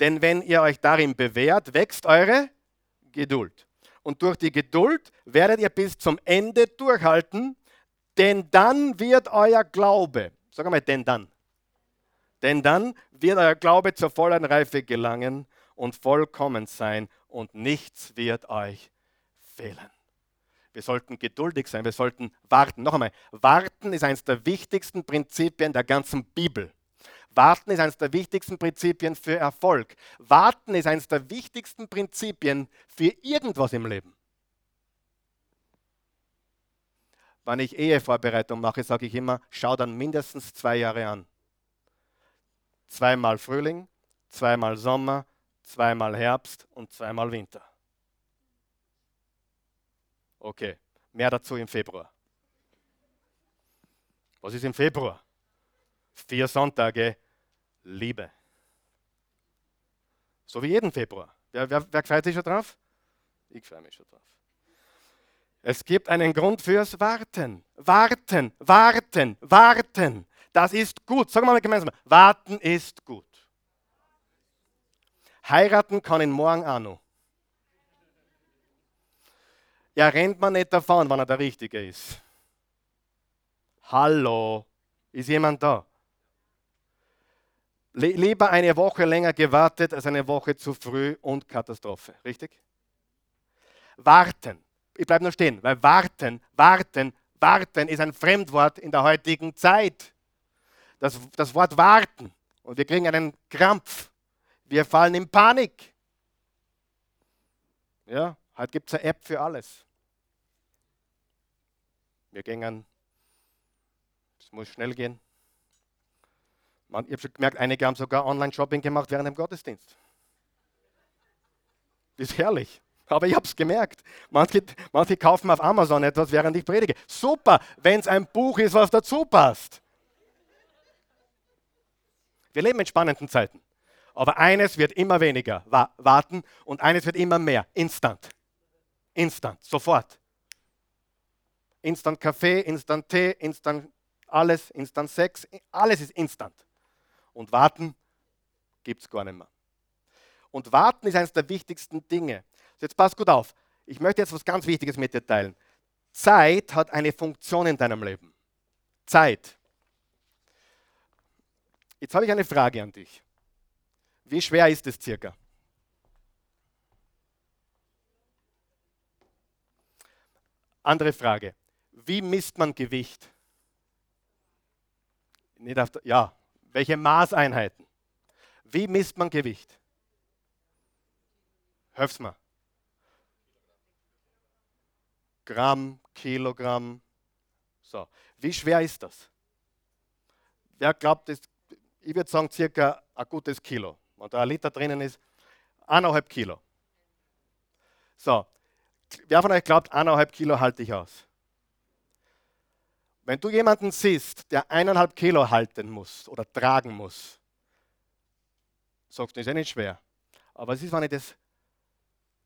Denn wenn ihr euch darin bewährt, wächst eure Geduld. Und durch die Geduld werdet ihr bis zum Ende durchhalten, denn dann wird euer Glaube, sag einmal, denn dann, denn dann wird euer Glaube zur vollen Reife gelangen und vollkommen sein und nichts wird euch fehlen. Wir sollten geduldig sein, wir sollten warten. Noch einmal, warten ist eines der wichtigsten Prinzipien der ganzen Bibel. Warten ist eines der wichtigsten Prinzipien für Erfolg. Warten ist eines der wichtigsten Prinzipien für irgendwas im Leben. Wenn ich Ehevorbereitung mache, sage ich immer, schau dann mindestens zwei Jahre an. Zweimal Frühling, zweimal Sommer, zweimal Herbst und zweimal Winter. Okay, mehr dazu im Februar. Was ist im Februar? Vier Sonntage Liebe. So wie jeden Februar. Wer, wer, wer freut sich schon drauf? Ich freue mich schon drauf. Es gibt einen Grund fürs Warten. Warten, warten, warten. Das ist gut. Sagen wir mal gemeinsam. Warten ist gut. Heiraten kann ihn morgen auch noch. Ja, rennt man nicht davon, wenn er der Richtige ist. Hallo, ist jemand da? Lieber eine Woche länger gewartet als eine Woche zu früh und Katastrophe. Richtig? Warten. Ich bleibe nur stehen, weil warten, warten, warten ist ein Fremdwort in der heutigen Zeit. Das, das Wort warten. Und wir kriegen einen Krampf. Wir fallen in Panik. Ja, heute gibt es eine App für alles. Wir gehen, es muss schnell gehen. Man, ich habe schon gemerkt, einige haben sogar Online-Shopping gemacht während dem Gottesdienst. Ist herrlich. Aber ich habe es gemerkt. Manche, manche kaufen auf Amazon etwas, während ich predige. Super, wenn es ein Buch ist, was dazu passt. Wir leben in spannenden Zeiten. Aber eines wird immer weniger warten und eines wird immer mehr. Instant. Instant. Sofort. Instant Kaffee, Instant Tee, Instant alles, Instant Sex. Alles ist instant. Und warten gibt es gar nicht mehr. Und warten ist eines der wichtigsten Dinge. Jetzt pass gut auf. Ich möchte jetzt was ganz Wichtiges mit dir teilen. Zeit hat eine Funktion in deinem Leben. Zeit. Jetzt habe ich eine Frage an dich. Wie schwer ist es circa? Andere Frage. Wie misst man Gewicht? Nicht auf der, ja, welche Maßeinheiten? Wie misst man Gewicht? Hör's mal. Gramm, Kilogramm. So. Wie schwer ist das? Wer glaubt, ich würde sagen, circa ein gutes Kilo. Wenn da ein Liter drinnen ist, eineinhalb Kilo. So. Wer von euch glaubt, eineinhalb Kilo halte ich aus? Wenn du jemanden siehst, der eineinhalb Kilo halten muss oder tragen muss, sagst du, ist ja nicht schwer. Aber was ist, wenn ich das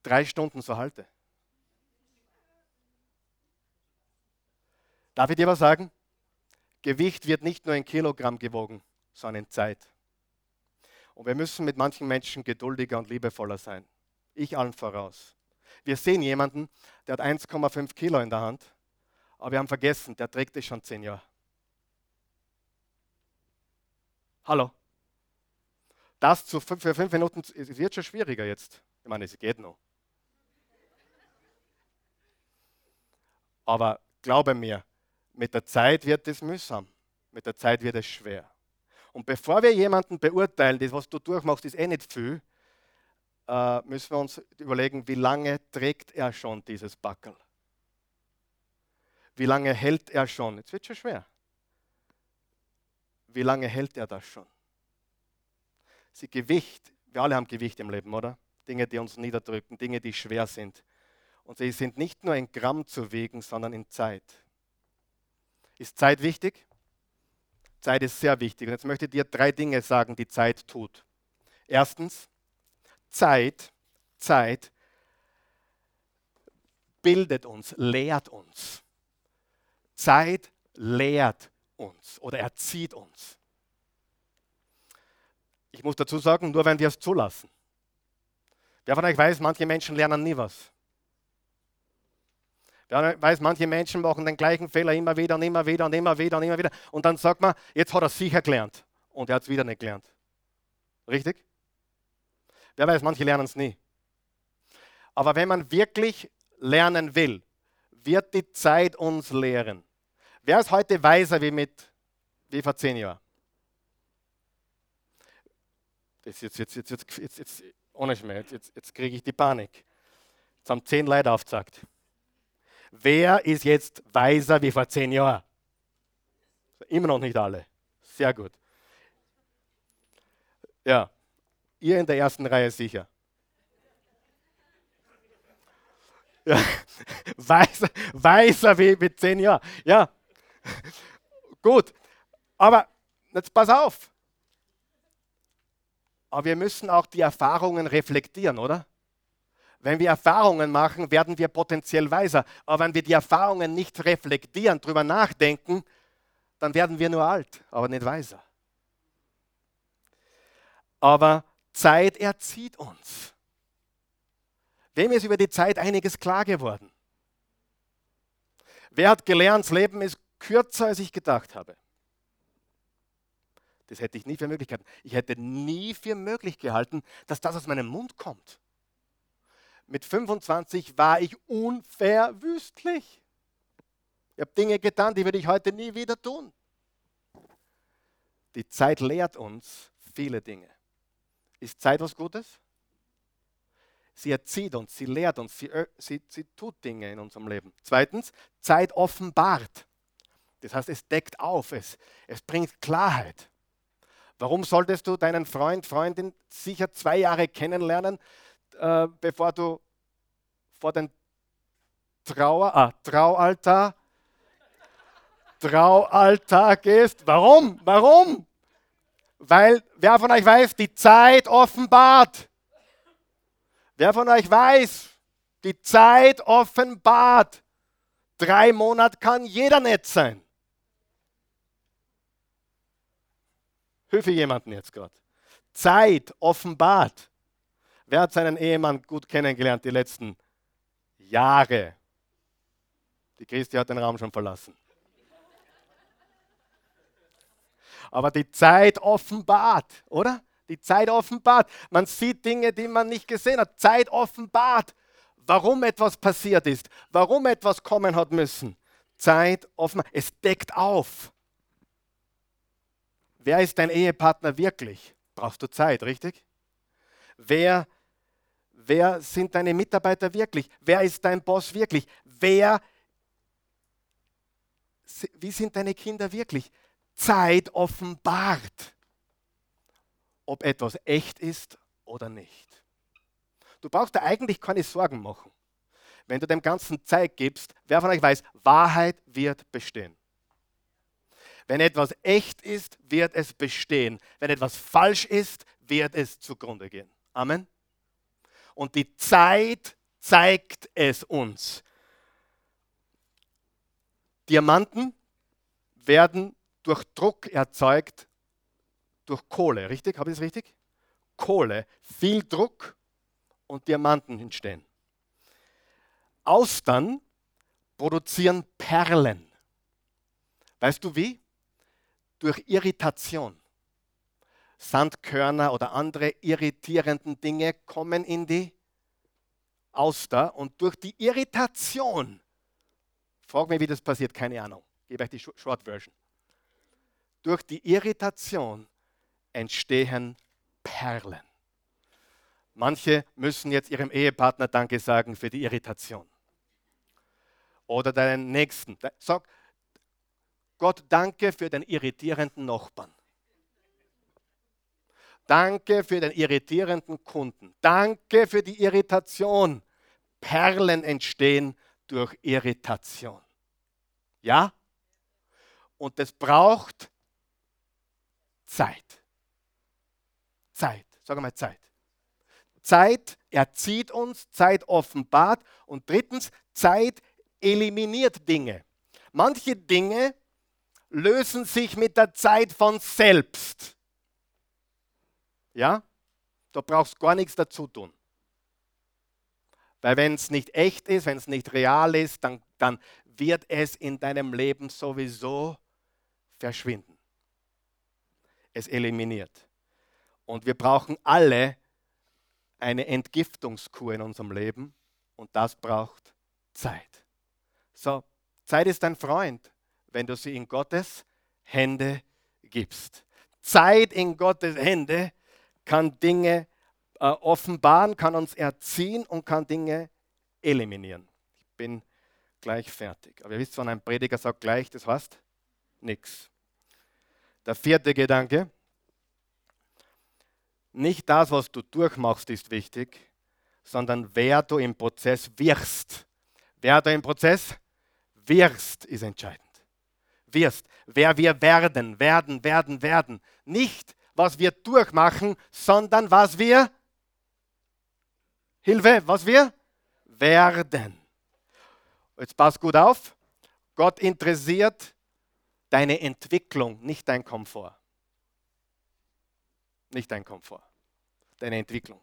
drei Stunden so halte? Darf ich dir was sagen? Gewicht wird nicht nur in Kilogramm gewogen, sondern in Zeit. Und wir müssen mit manchen Menschen geduldiger und liebevoller sein. Ich allen voraus. Wir sehen jemanden, der hat 1,5 Kilo in der Hand aber wir haben vergessen, der trägt es schon zehn Jahre. Hallo? Das zu, für fünf Minuten wird schon schwieriger jetzt. Ich meine, es geht noch. Aber glaube mir, mit der Zeit wird es mühsam. Mit der Zeit wird es schwer. Und bevor wir jemanden beurteilen, das, was du durchmachst, ist eh nicht viel, äh, müssen wir uns überlegen, wie lange trägt er schon dieses Backel. Wie lange hält er schon? Jetzt wird schon schwer. Wie lange hält er das schon? Sie Gewicht, wir alle haben Gewicht im Leben, oder? Dinge, die uns niederdrücken, Dinge, die schwer sind. Und sie sind nicht nur in Gramm zu wiegen, sondern in Zeit. Ist Zeit wichtig? Zeit ist sehr wichtig. Und jetzt möchte ich dir drei Dinge sagen, die Zeit tut. Erstens, Zeit, Zeit bildet uns, lehrt uns. Zeit lehrt uns oder erzieht uns. Ich muss dazu sagen, nur wenn wir es zulassen. Wer von euch weiß, manche Menschen lernen nie was. Wer weiß, manche Menschen machen den gleichen Fehler immer wieder und immer wieder und immer wieder und immer wieder. Und dann sagt man, jetzt hat er sicher gelernt. Und er hat es wieder nicht gelernt. Richtig? Wer weiß, manche lernen es nie. Aber wenn man wirklich lernen will, wird die Zeit uns lehren. Wer ist heute weiser wie, mit, wie vor zehn Jahren? Das jetzt, jetzt, jetzt, jetzt, jetzt, jetzt ohne Schmäh, jetzt, jetzt kriege ich die Panik. Jetzt haben zehn Leute aufgezeigt. Wer ist jetzt weiser wie vor zehn Jahren? Immer noch nicht alle. Sehr gut. Ja, ihr in der ersten Reihe sicher. Ja, weiser, weiser wie mit zehn Jahren. Ja, gut. Aber jetzt pass auf. Aber wir müssen auch die Erfahrungen reflektieren, oder? Wenn wir Erfahrungen machen, werden wir potenziell weiser. Aber wenn wir die Erfahrungen nicht reflektieren, darüber nachdenken, dann werden wir nur alt, aber nicht weiser. Aber Zeit erzieht uns. Wem ist über die Zeit einiges klar geworden? Wer hat gelernt, das Leben ist kürzer, als ich gedacht habe? Das hätte ich nie für möglich gehalten. Ich hätte nie für möglich gehalten, dass das aus meinem Mund kommt. Mit 25 war ich unverwüstlich. Ich habe Dinge getan, die würde ich heute nie wieder tun. Die Zeit lehrt uns viele Dinge. Ist Zeit was Gutes? Sie erzieht uns, sie lehrt uns, sie, sie, sie tut Dinge in unserem Leben. Zweitens, Zeit offenbart. Das heißt, es deckt auf, es, es bringt Klarheit. Warum solltest du deinen Freund, Freundin sicher zwei Jahre kennenlernen, äh, bevor du vor den Trauer, ah, Traualtar, Traualtar gehst? Warum? Warum? Weil, wer von euch weiß, die Zeit offenbart. Wer von euch weiß, die Zeit offenbart. Drei Monate kann jeder nett sein. Hilfe jemanden jetzt gerade. Zeit offenbart. Wer hat seinen Ehemann gut kennengelernt die letzten Jahre? Die Christi hat den Raum schon verlassen. Aber die Zeit offenbart, oder? Die Zeit offenbart. Man sieht Dinge, die man nicht gesehen hat. Zeit offenbart, warum etwas passiert ist, warum etwas kommen hat müssen. Zeit offenbart. Es deckt auf. Wer ist dein Ehepartner wirklich? Brauchst du Zeit, richtig? Wer, wer sind deine Mitarbeiter wirklich? Wer ist dein Boss wirklich? Wer, wie sind deine Kinder wirklich? Zeit offenbart, ob etwas echt ist oder nicht. Du brauchst dir eigentlich keine Sorgen machen. Wenn du dem Ganzen Zeit gibst, wer von euch weiß, Wahrheit wird bestehen. Wenn etwas echt ist, wird es bestehen. Wenn etwas falsch ist, wird es zugrunde gehen. Amen. Und die Zeit zeigt es uns. Diamanten werden durch Druck erzeugt, durch Kohle, richtig? Habe ich das richtig? Kohle, viel Druck und Diamanten entstehen. Austern produzieren Perlen. Weißt du wie? Durch Irritation. Sandkörner oder andere irritierenden Dinge kommen in die Auster und durch die Irritation, frag mich, wie das passiert, keine Ahnung, gebe euch die Short Version. Durch die Irritation entstehen Perlen. Manche müssen jetzt ihrem Ehepartner Danke sagen für die Irritation. Oder deinen Nächsten. Sag, Gott, danke für den irritierenden Nachbarn. Danke für den irritierenden Kunden. Danke für die Irritation. Perlen entstehen durch Irritation. Ja? Und es braucht Zeit. Zeit. Sag mal Zeit. Zeit erzieht uns, Zeit offenbart und drittens, Zeit eliminiert Dinge. Manche Dinge lösen sich mit der Zeit von selbst. Ja? Du brauchst gar nichts dazu tun. Weil wenn es nicht echt ist, wenn es nicht real ist, dann, dann wird es in deinem Leben sowieso verschwinden. Es eliminiert. Und wir brauchen alle eine Entgiftungskur in unserem Leben und das braucht Zeit. So, Zeit ist dein Freund, wenn du sie in Gottes Hände gibst. Zeit in Gottes Hände kann Dinge äh, offenbaren, kann uns erziehen und kann Dinge eliminieren. Ich bin gleich fertig. Aber ihr wisst, wenn ein Prediger sagt gleich, das heißt nichts. Der vierte Gedanke. Nicht das, was du durchmachst, ist wichtig, sondern wer du im Prozess wirst. Wer du im Prozess wirst, ist entscheidend. Wirst. Wer wir werden, werden, werden, werden. Nicht, was wir durchmachen, sondern was wir, Hilfe, was wir werden. Jetzt pass gut auf. Gott interessiert deine Entwicklung, nicht dein Komfort. Nicht dein Komfort, deine Entwicklung.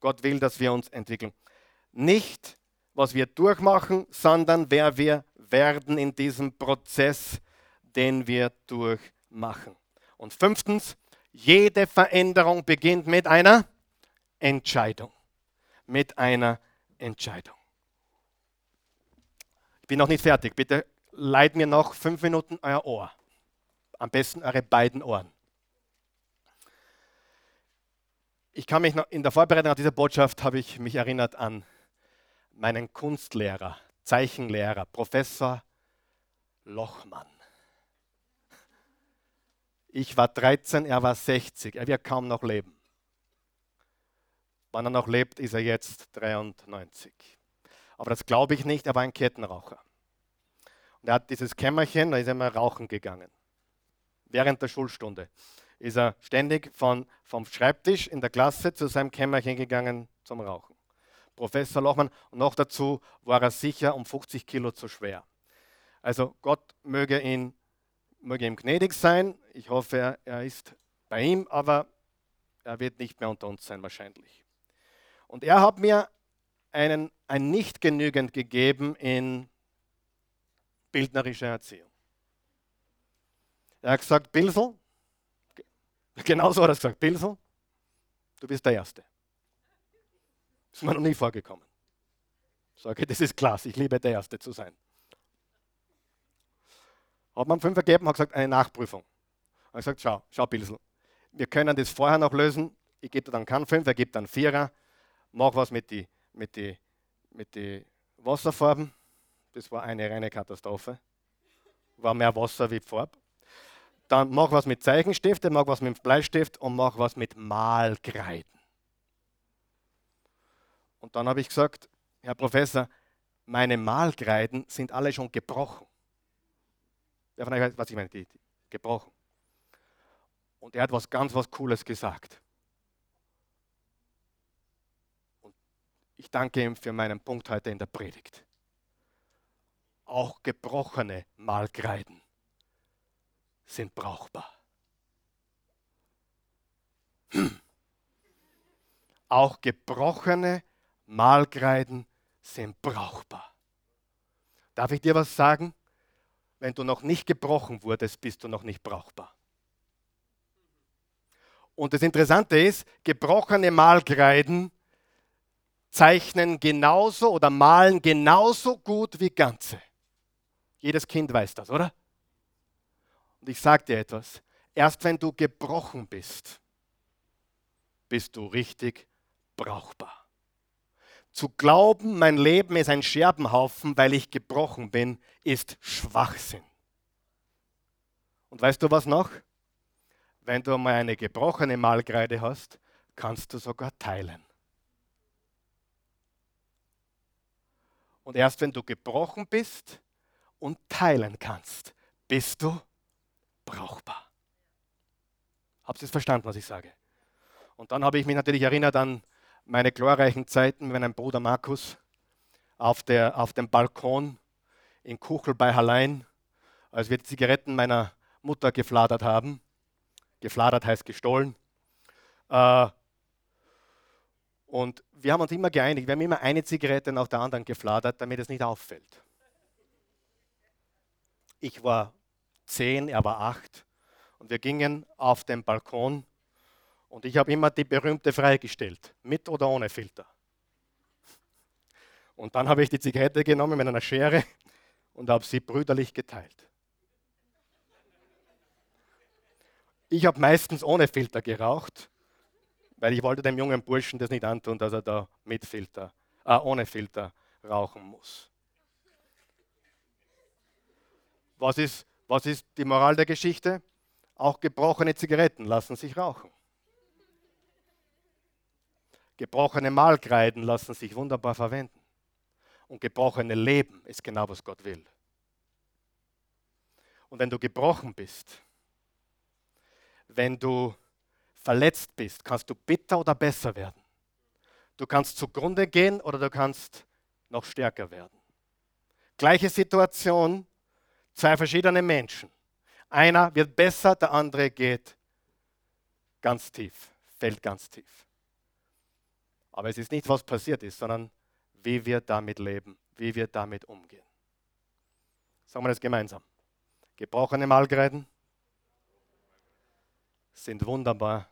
Gott will, dass wir uns entwickeln. Nicht, was wir durchmachen, sondern wer wir werden in diesem Prozess, den wir durchmachen. Und fünftens, jede Veränderung beginnt mit einer Entscheidung. Mit einer Entscheidung. Ich bin noch nicht fertig. Bitte leiht mir noch fünf Minuten euer Ohr. Am besten eure beiden Ohren. Ich kann mich noch, in der Vorbereitung auf diese Botschaft habe ich mich erinnert an meinen Kunstlehrer, Zeichenlehrer, Professor Lochmann. Ich war 13, er war 60. Er wird kaum noch leben. Wann er noch lebt, ist er jetzt 93. Aber das glaube ich nicht, er war ein Kettenraucher. Und er hat dieses Kämmerchen, da ist er mal rauchen gegangen. Während der Schulstunde ist er ständig von, vom Schreibtisch in der Klasse zu seinem Kämmerchen gegangen zum Rauchen. Professor Lochmann, und noch dazu war er sicher um 50 Kilo zu schwer. Also Gott möge, ihn, möge ihm gnädig sein. Ich hoffe, er, ist bei ihm, aber er wird nicht mehr unter uns sein wahrscheinlich. Und er hat mir einen, ein nicht genügend gegeben in bildnerischer Erziehung. Er hat gesagt, Pilsel, genauso hat er gesagt, Pilsel, du bist der Erste. Ist mir noch nie vorgekommen. Ich sage, das ist klasse, ich liebe der Erste zu sein. Hat man fünf gegeben, hat gesagt, eine Nachprüfung. Hat gesagt, schau, schau Pilsel, wir können das vorher noch lösen. Ich gebe dir dann keinen Fünf, er gibt dann Vierer. Mach was mit den mit die, mit die Wasserfarben. Das war eine reine Katastrophe. War mehr Wasser wie Farbe. Dann mach was mit Zeichenstifte, mach was mit Bleistift und mach was mit Malkreiden. Und dann habe ich gesagt, Herr Professor, meine Malkreiden sind alle schon gebrochen. Wer von euch weiß, was ich meine? Die, die, gebrochen. Und er hat was ganz was Cooles gesagt. Und ich danke ihm für meinen Punkt heute in der Predigt. Auch gebrochene Malkreiden sind brauchbar. Hm. Auch gebrochene Malkreiden sind brauchbar. Darf ich dir was sagen? Wenn du noch nicht gebrochen wurdest, bist du noch nicht brauchbar. Und das Interessante ist, gebrochene Malkreiden zeichnen genauso oder malen genauso gut wie ganze. Jedes Kind weiß das, oder? Und ich sage dir etwas, erst wenn du gebrochen bist, bist du richtig brauchbar. Zu glauben, mein Leben ist ein Scherbenhaufen, weil ich gebrochen bin, ist Schwachsinn. Und weißt du was noch? Wenn du mal eine gebrochene Malkreide hast, kannst du sogar teilen. Und erst wenn du gebrochen bist und teilen kannst, bist du brauchbar. Habt ihr es verstanden, was ich sage? Und dann habe ich mich natürlich erinnert an meine glorreichen Zeiten mit meinem Bruder Markus auf, der, auf dem Balkon in Kuchel bei Hallein, als wir die Zigaretten meiner Mutter gefladert haben. Gefladert heißt gestohlen. Äh, und wir haben uns immer geeinigt, wir haben immer eine Zigarette nach der anderen gefladert, damit es nicht auffällt. Ich war zehn, er war acht und wir gingen auf den Balkon und ich habe immer die berühmte freigestellt, mit oder ohne Filter. Und dann habe ich die Zigarette genommen mit einer Schere und habe sie brüderlich geteilt. Ich habe meistens ohne Filter geraucht, weil ich wollte dem jungen Burschen das nicht antun, dass er da mit Filter, äh, ohne Filter rauchen muss. Was ist, was ist die Moral der Geschichte? Auch gebrochene Zigaretten lassen sich rauchen. Gebrochene Malkreiden lassen sich wunderbar verwenden. Und gebrochene Leben ist genau, was Gott will. Und wenn du gebrochen bist, wenn du verletzt bist, kannst du bitter oder besser werden. Du kannst zugrunde gehen oder du kannst noch stärker werden. Gleiche Situation, zwei verschiedene Menschen. Einer wird besser, der andere geht ganz tief, fällt ganz tief. Aber es ist nicht, was passiert ist, sondern wie wir damit leben, wie wir damit umgehen. Sagen wir das gemeinsam. Gebrochene Malgreiden sind wunderbar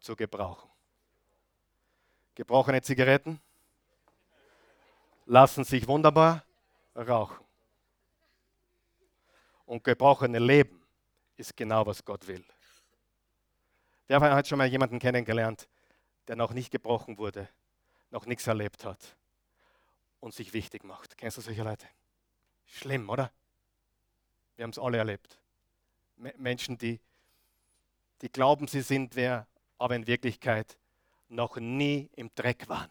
zu gebrauchen. Gebrochene Zigaretten lassen sich wunderbar rauchen. Und gebrochene Leben ist genau, was Gott will. Wer hat schon mal jemanden kennengelernt, der noch nicht gebrochen wurde, noch nichts erlebt hat und sich wichtig macht? Kennst du solche Leute? Schlimm, oder? Wir haben es alle erlebt. Menschen, die, die glauben, sie sind wer, aber in Wirklichkeit noch nie im Dreck waren.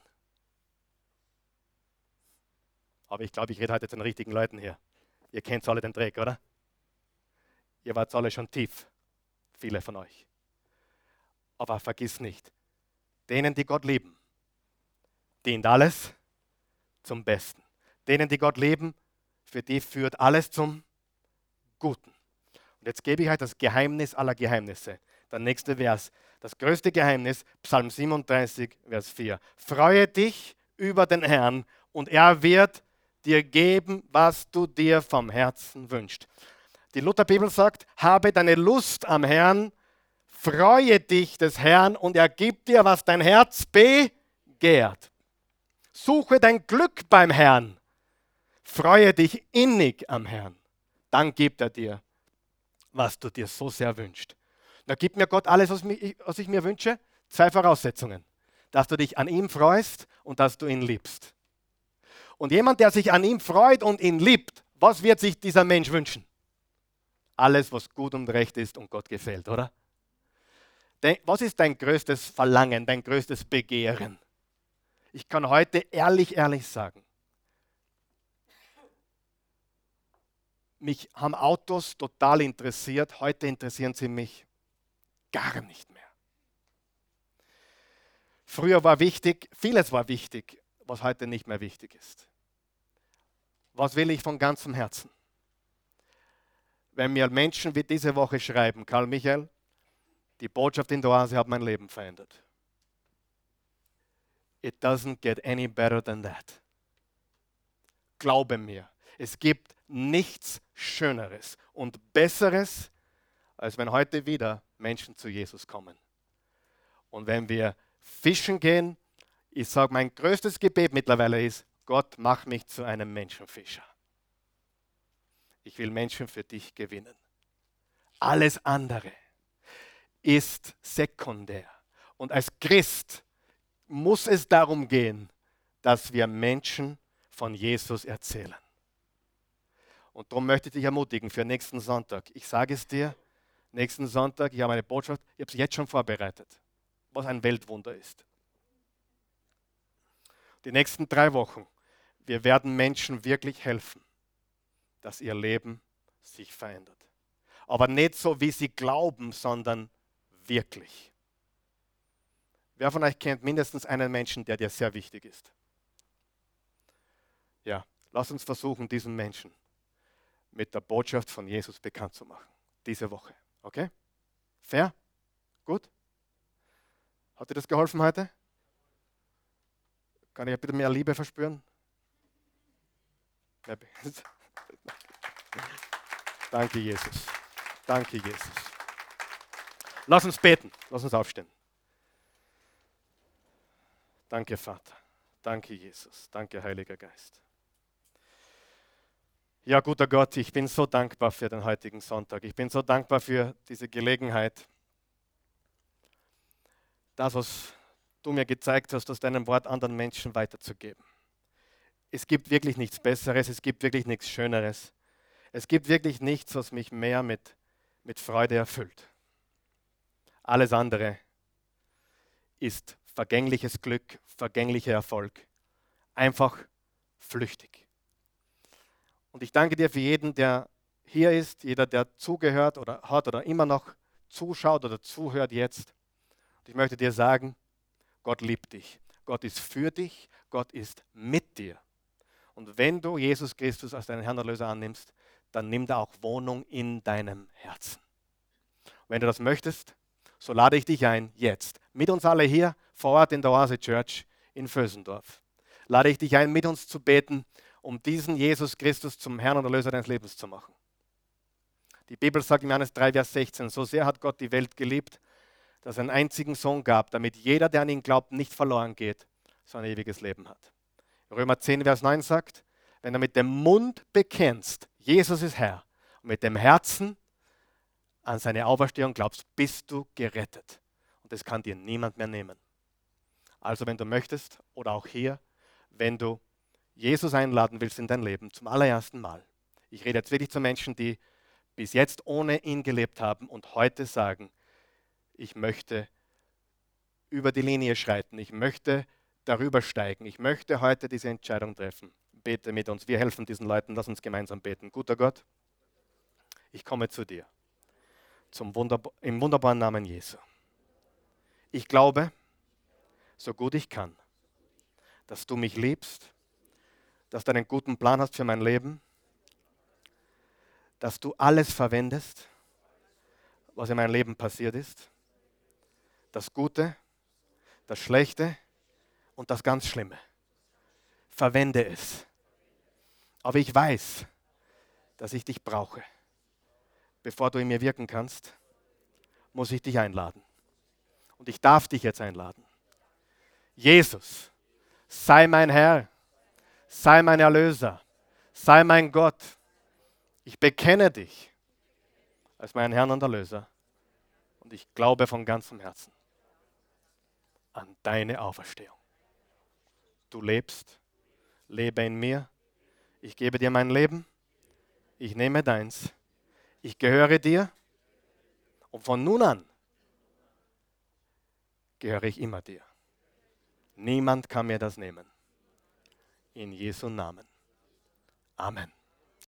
Aber ich glaube, ich rede heute zu den richtigen Leuten hier. Ihr kennt alle den Dreck, oder? Ihr wart alle schon tief, viele von euch. Aber vergiss nicht, denen, die Gott lieben, dient alles zum Besten. Denen, die Gott lieben, für die führt alles zum Guten. Und jetzt gebe ich euch das Geheimnis aller Geheimnisse. Der nächste Vers. Das größte Geheimnis, Psalm 37, Vers 4. Freue dich über den Herrn und er wird dir geben, was du dir vom Herzen wünschst. Die Lutherbibel sagt, habe deine Lust am Herrn, freue dich des Herrn und er gibt dir, was dein Herz begehrt. Suche dein Glück beim Herrn, freue dich innig am Herrn, dann gibt er dir, was du dir so sehr wünschst. Da gibt mir Gott alles, was ich mir wünsche. Zwei Voraussetzungen. Dass du dich an ihm freust und dass du ihn liebst. Und jemand, der sich an ihm freut und ihn liebt, was wird sich dieser Mensch wünschen? Alles, was gut und recht ist und Gott gefällt, oder? Was ist dein größtes Verlangen, dein größtes Begehren? Ich kann heute ehrlich, ehrlich sagen, mich haben Autos total interessiert, heute interessieren sie mich gar nicht mehr. Früher war wichtig, vieles war wichtig, was heute nicht mehr wichtig ist. Was will ich von ganzem Herzen? Wenn mir Menschen wie diese Woche schreiben, Karl Michael, die Botschaft in der Oase hat mein Leben verändert. It doesn't get any better than that. Glaube mir, es gibt nichts Schöneres und Besseres, als wenn heute wieder Menschen zu Jesus kommen. Und wenn wir fischen gehen, ich sage, mein größtes Gebet mittlerweile ist, Gott, mach mich zu einem Menschenfischer. Ich will Menschen für dich gewinnen. Alles andere ist sekundär. Und als Christ muss es darum gehen, dass wir Menschen von Jesus erzählen. Und darum möchte ich dich ermutigen für nächsten Sonntag. Ich sage es dir, nächsten Sonntag, ich habe eine Botschaft, ich habe sie jetzt schon vorbereitet, was ein Weltwunder ist. Die nächsten drei Wochen, wir werden Menschen wirklich helfen, dass ihr Leben sich verändert. Aber nicht so, wie sie glauben, sondern wirklich. Wer von euch kennt mindestens einen Menschen, der dir sehr wichtig ist? Ja, lass uns versuchen, diesen Menschen mit der Botschaft von Jesus bekannt zu machen. Diese Woche. Okay? Fair? Gut? Hat dir das geholfen heute? Kann ich bitte mehr Liebe verspüren? Danke, Jesus. Danke, Jesus. Lass uns beten. Lass uns aufstehen. Danke, Vater. Danke, Jesus. Danke, Heiliger Geist. Ja, guter Gott, ich bin so dankbar für den heutigen Sonntag. Ich bin so dankbar für diese Gelegenheit, das, was du mir gezeigt hast, aus deinem Wort anderen Menschen weiterzugeben. Es gibt wirklich nichts Besseres, es gibt wirklich nichts Schöneres. Es gibt wirklich nichts, was mich mehr mit, mit Freude erfüllt. Alles andere ist vergängliches Glück, vergänglicher Erfolg. Einfach flüchtig. Und ich danke dir für jeden, der hier ist, jeder, der zugehört oder hat oder immer noch zuschaut oder zuhört jetzt. Und ich möchte dir sagen, Gott liebt dich. Gott ist für dich. Gott ist mit dir. Und wenn du Jesus Christus als deinen Herrn Erlöser annimmst, dann nimm da auch Wohnung in deinem Herzen. Und wenn du das möchtest, so lade ich dich ein, jetzt, mit uns alle hier vor Ort in der Oase Church in Vösendorf, lade ich dich ein, mit uns zu beten, um diesen Jesus Christus zum Herrn und Erlöser deines Lebens zu machen. Die Bibel sagt in Johannes 3, Vers 16, so sehr hat Gott die Welt geliebt, dass er einen einzigen Sohn gab, damit jeder, der an ihn glaubt, nicht verloren geht, sondern ewiges Leben hat. Römer 10, Vers 9 sagt, wenn du mit dem Mund bekennst, Jesus ist Herr, und mit dem Herzen an seine Auferstehung glaubst, bist du gerettet. Und das kann dir niemand mehr nehmen. Also wenn du möchtest, oder auch hier, wenn du Jesus einladen willst in dein Leben zum allerersten Mal. Ich rede jetzt wirklich zu Menschen, die bis jetzt ohne ihn gelebt haben und heute sagen, ich möchte über die Linie schreiten, ich möchte darüber steigen, ich möchte heute diese Entscheidung treffen. Bete mit uns, wir helfen diesen Leuten, lass uns gemeinsam beten. Guter Gott, ich komme zu dir zum Wunderb im wunderbaren Namen Jesu. Ich glaube, so gut ich kann, dass du mich liebst, dass du einen guten Plan hast für mein Leben, dass du alles verwendest, was in meinem Leben passiert ist, das Gute, das Schlechte und das ganz Schlimme. Verwende es. Aber ich weiß, dass ich dich brauche. Bevor du in mir wirken kannst, muss ich dich einladen. Und ich darf dich jetzt einladen. Jesus, sei mein Herr, sei mein Erlöser, sei mein Gott. Ich bekenne dich als meinen Herrn und Erlöser. Und ich glaube von ganzem Herzen an deine Auferstehung. Du lebst, lebe in mir. Ich gebe dir mein Leben. Ich nehme deins. Ich gehöre dir. Und von nun an gehöre ich immer dir. Niemand kann mir das nehmen. In Jesu Namen. Amen.